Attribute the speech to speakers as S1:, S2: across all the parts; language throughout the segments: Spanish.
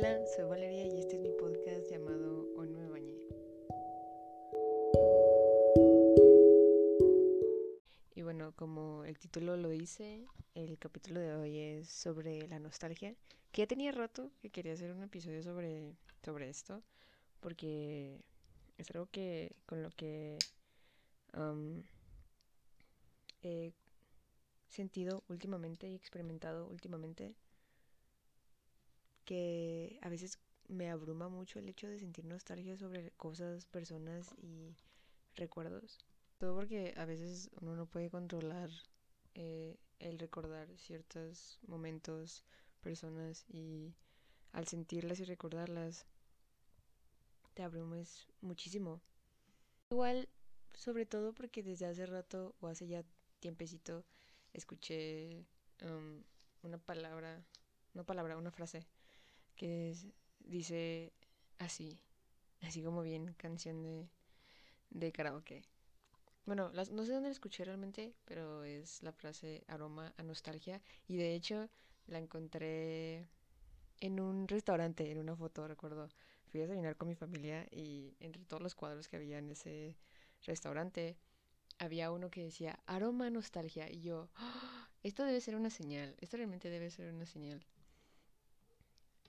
S1: Hola, soy Valeria y este es mi podcast llamado Hoy no me bañé. Y bueno, como el título lo dice, el capítulo de hoy es sobre la nostalgia, que ya tenía rato que quería hacer un episodio sobre, sobre esto, porque es algo que con lo que he sentido últimamente y experimentado últimamente que a veces me abruma mucho el hecho de sentir nostalgia sobre cosas, personas y recuerdos. Todo porque a veces uno no puede controlar eh, el recordar ciertos momentos, personas y al sentirlas y recordarlas te abrumes muchísimo. Igual, sobre todo porque desde hace rato o hace ya tiempecito escuché um, una palabra, no palabra, una frase que dice así, así como bien canción de, de karaoke. Bueno, no sé dónde la escuché realmente, pero es la frase aroma a nostalgia y de hecho la encontré en un restaurante, en una foto, recuerdo. Fui a desayunar con mi familia y entre todos los cuadros que había en ese restaurante había uno que decía aroma a nostalgia y yo, ¡Ah! esto debe ser una señal, esto realmente debe ser una señal.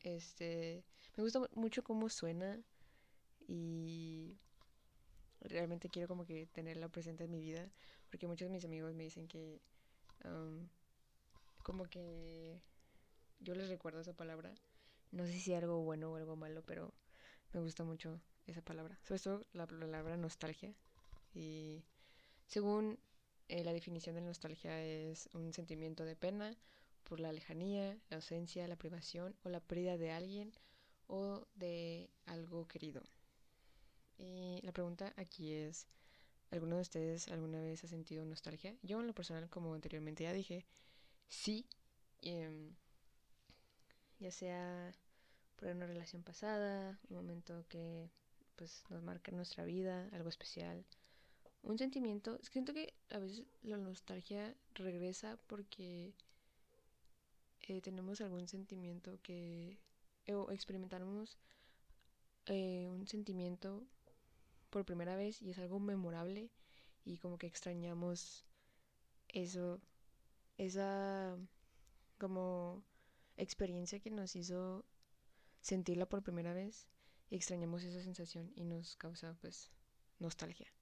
S1: Este, me gusta mucho cómo suena y realmente quiero como que tenerla presente en mi vida porque muchos de mis amigos me dicen que como que yo les recuerdo esa palabra. No sé si algo bueno o algo malo, pero me gusta mucho esa palabra. Sobre todo la palabra nostalgia. Y según eh, la definición de nostalgia es un sentimiento de pena por la lejanía, la ausencia, la privación o la pérdida de alguien o de algo querido. Y la pregunta aquí es, ¿alguno de ustedes alguna vez ha sentido nostalgia? Yo en lo personal, como anteriormente ya dije, sí, em, ya sea por una relación pasada, un momento que pues nos marca nuestra vida, algo especial, un sentimiento. Siento que a veces la nostalgia regresa porque eh, tenemos algún sentimiento que eh, o experimentamos eh, un sentimiento por primera vez y es algo memorable y como que extrañamos eso, esa como experiencia que nos hizo sentirla por primera vez y extrañamos esa sensación y nos causa pues nostalgia.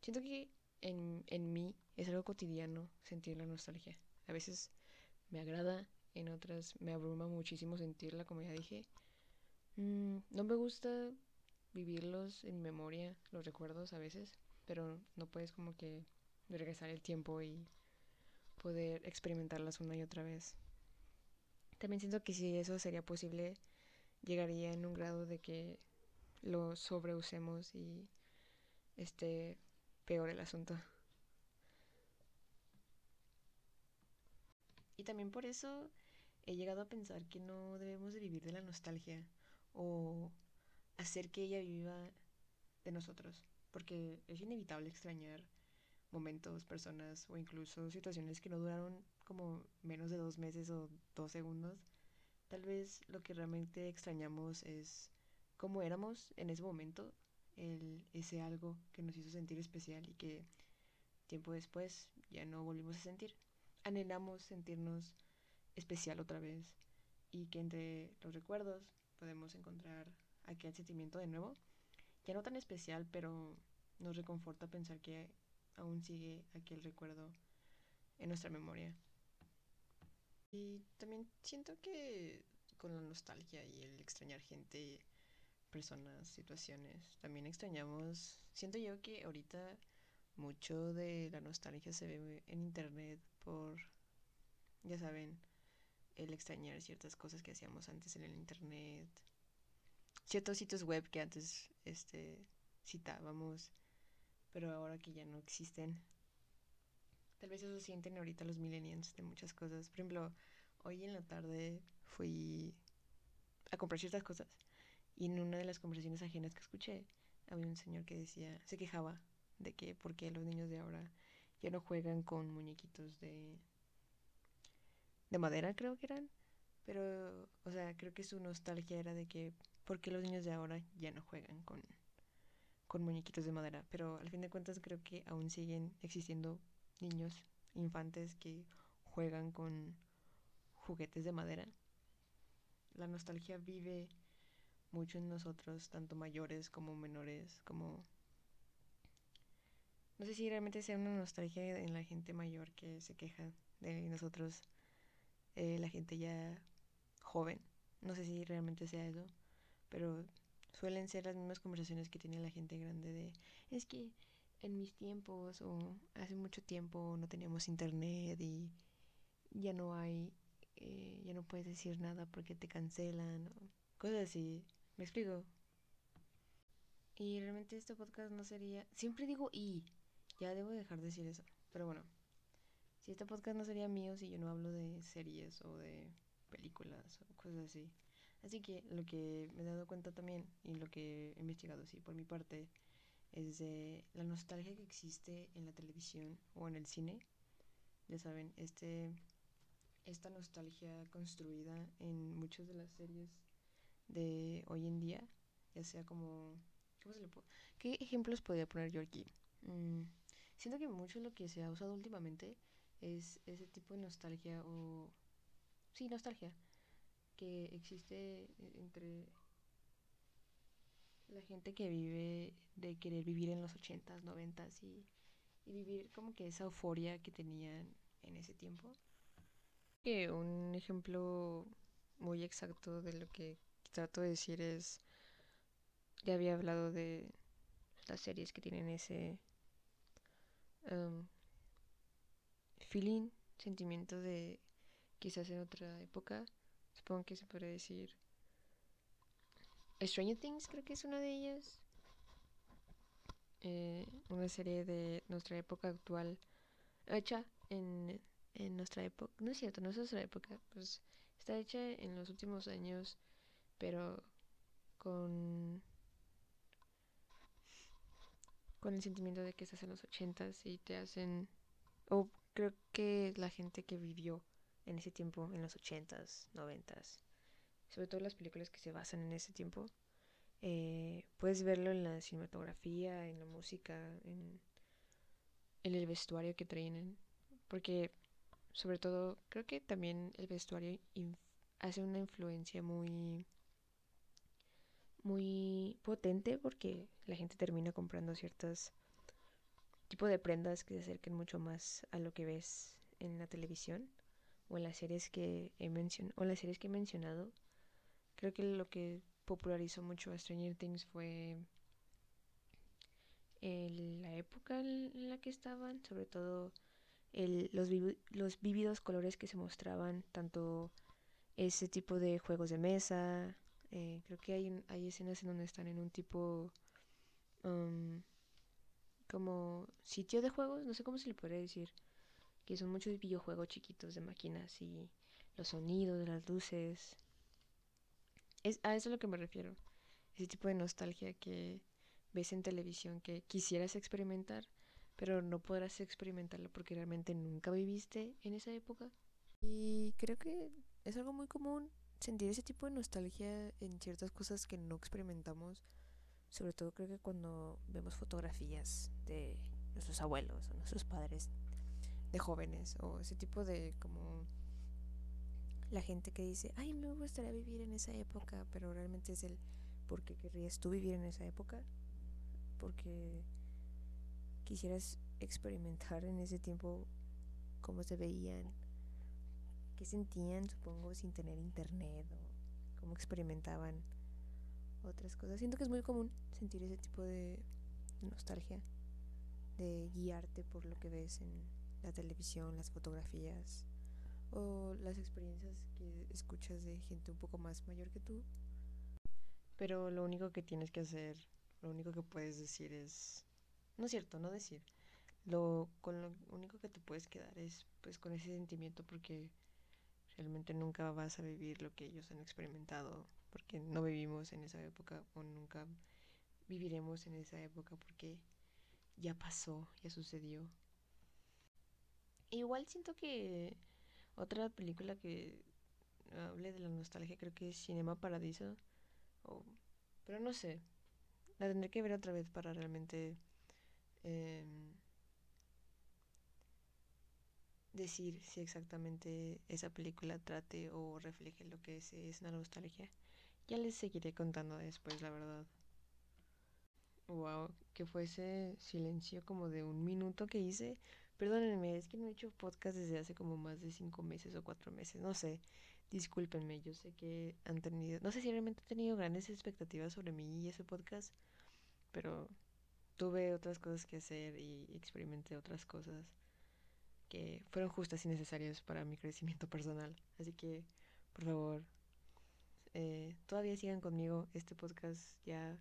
S1: Siento que en, en mí es algo cotidiano sentir la nostalgia. A veces me agrada, en otras me abruma muchísimo sentirla, como ya dije. Mm, no me gusta vivirlos en memoria, los recuerdos a veces, pero no puedes como que regresar el tiempo y poder experimentarlas una y otra vez. También siento que si eso sería posible, llegaría en un grado de que lo sobreusemos y esté peor el asunto. Y también por eso he llegado a pensar que no debemos de vivir de la nostalgia o hacer que ella viva de nosotros, porque es inevitable extrañar momentos, personas o incluso situaciones que no duraron como menos de dos meses o dos segundos. Tal vez lo que realmente extrañamos es cómo éramos en ese momento, el, ese algo que nos hizo sentir especial y que tiempo después ya no volvimos a sentir anhelamos sentirnos especial otra vez y que entre los recuerdos podemos encontrar aquel sentimiento de nuevo, ya no tan especial, pero nos reconforta pensar que aún sigue aquel recuerdo en nuestra memoria. Y también siento que con la nostalgia y el extrañar gente, personas, situaciones, también extrañamos, siento yo que ahorita mucho de la nostalgia se ve en internet por, ya saben, el extrañar ciertas cosas que hacíamos antes en el internet, ciertos sitios web que antes este, citábamos, pero ahora que ya no existen. Tal vez eso sienten ahorita los millennials de muchas cosas. Por ejemplo, hoy en la tarde fui a comprar ciertas cosas y en una de las conversaciones ajenas que escuché había un señor que decía, se quejaba de que por qué los niños de ahora ya no juegan con muñequitos de de madera creo que eran Pero, o sea, creo que su nostalgia era de que, ¿por qué los niños de ahora ya no juegan con, con muñequitos de madera? Pero al fin de cuentas creo que aún siguen existiendo niños, infantes que juegan con juguetes de madera. La nostalgia vive mucho en nosotros, tanto mayores como menores, como... No sé si realmente sea una nostalgia en la gente mayor que se queja de nosotros, eh, la gente ya joven. No sé si realmente sea eso, pero suelen ser las mismas conversaciones que tiene la gente grande de, es que en mis tiempos o hace mucho tiempo no teníamos internet y ya no hay, eh, ya no puedes decir nada porque te cancelan o cosas así. ¿Me explico? Y realmente este podcast no sería, siempre digo y, ya debo dejar de decir eso, pero bueno, si este podcast no sería mío si yo no hablo de series o de películas o cosas así. Así que lo que me he dado cuenta también y lo que he investigado así por mi parte es de la nostalgia que existe en la televisión o en el cine. Ya saben, este esta nostalgia construida en muchas de las series de hoy en día, ya sea como ¿cómo se le puede? ¿Qué ejemplos podría poner yo aquí? Mm, siento que mucho lo que se ha usado últimamente es ese tipo de nostalgia o sí, nostalgia que existe entre la gente que vive de querer vivir en los 80s, 90s y, y vivir como que esa euforia que tenían en ese tiempo. Que un ejemplo muy exacto de lo que trato de decir es, ya había hablado de las series que tienen ese um, feeling, sentimiento de quizás en otra época, supongo que se puede decir. Stranger Things creo que es una de ellas. Eh, una serie de nuestra época actual, hecha en, en nuestra época, no es cierto, no es nuestra época, pues está hecha en los últimos años, pero con con el sentimiento de que estás en los ochentas y te hacen o creo que la gente que vivió en ese tiempo, en los ochentas, noventas, sobre todo las películas que se basan en ese tiempo, eh, puedes verlo en la cinematografía, en la música, en, en el vestuario que traen, porque sobre todo creo que también el vestuario hace una influencia muy muy potente porque la gente termina comprando ciertos tipo de prendas que se acerquen mucho más a lo que ves en la televisión o en las series que he mencionado o las series que he mencionado. Creo que lo que popularizó mucho a Stranger Things fue la época en la que estaban sobre todo el, los vívidos colores que se mostraban tanto ese tipo de juegos de mesa eh, creo que hay, hay escenas en donde están en un tipo um, como sitio de juegos no sé cómo se le podría decir que son muchos videojuegos chiquitos de máquinas y los sonidos las luces. Es a eso a lo que me refiero. Ese tipo de nostalgia que ves en televisión que quisieras experimentar, pero no podrás experimentarlo porque realmente nunca viviste en esa época. Y creo que es algo muy común sentir ese tipo de nostalgia en ciertas cosas que no experimentamos. Sobre todo creo que cuando vemos fotografías de nuestros abuelos o nuestros padres de jóvenes o ese tipo de como la gente que dice, ay, me gustaría vivir en esa época, pero realmente es el, ¿por qué querrías tú vivir en esa época? Porque quisieras experimentar en ese tiempo cómo se veían, qué sentían, supongo, sin tener internet o cómo experimentaban otras cosas. Siento que es muy común sentir ese tipo de nostalgia, de guiarte por lo que ves en la televisión, las fotografías o las experiencias que escuchas de gente un poco más mayor que tú. Pero lo único que tienes que hacer, lo único que puedes decir es, no es cierto, no decir. Lo con lo único que te puedes quedar es pues con ese sentimiento porque realmente nunca vas a vivir lo que ellos han experimentado porque no vivimos en esa época o nunca viviremos en esa época porque ya pasó, ya sucedió. Igual siento que otra película que hable de la nostalgia, creo que es Cinema Paradiso. pero no sé. La tendré que ver otra vez para realmente em, decir si exactamente esa película trate o refleje lo que es, es la nostalgia. Ya les seguiré contando después, la verdad. Wow, que fue ese silencio como de un minuto que hice. Perdónenme, es que no he hecho podcast desde hace como más de cinco meses o cuatro meses, no sé. Discúlpenme, yo sé que han tenido, no sé si realmente han tenido grandes expectativas sobre mí y ese podcast, pero tuve otras cosas que hacer y experimenté otras cosas que fueron justas y necesarias para mi crecimiento personal. Así que, por favor, eh, todavía sigan conmigo. Este podcast ya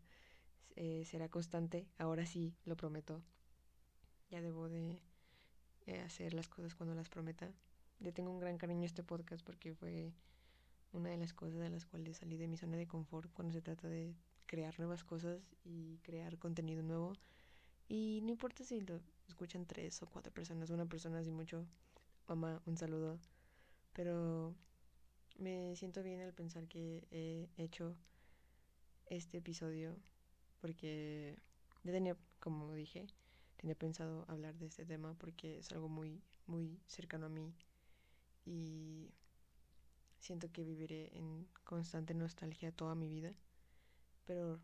S1: eh, será constante. Ahora sí, lo prometo. Ya debo de eh, hacer las cosas cuando las prometa. Le tengo un gran cariño a este podcast porque fue una de las cosas de las cuales salí de mi zona de confort cuando se trata de crear nuevas cosas y crear contenido nuevo. Y no importa si lo escuchan tres o cuatro personas, una persona así mucho, mamá, un saludo. Pero me siento bien al pensar que he hecho este episodio porque ya tenía, como dije, tenía pensado hablar de este tema porque es algo muy, muy cercano a mí y siento que viviré en constante nostalgia toda mi vida, pero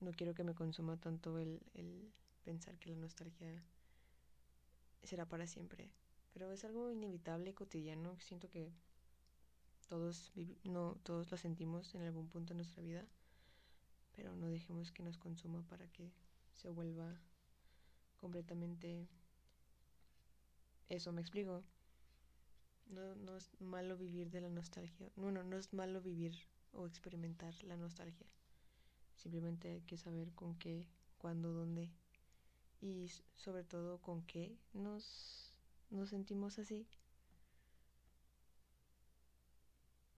S1: no quiero que me consuma tanto el, el pensar que la nostalgia será para siempre, pero es algo inevitable, cotidiano, siento que todos, no, todos lo sentimos en algún punto de nuestra vida, pero no dejemos que nos consuma para que se vuelva completamente eso, me explico. No, no es malo vivir de la nostalgia. Bueno, no es malo vivir o experimentar la nostalgia. Simplemente hay que saber con qué, cuándo, dónde y sobre todo con qué nos, nos sentimos así.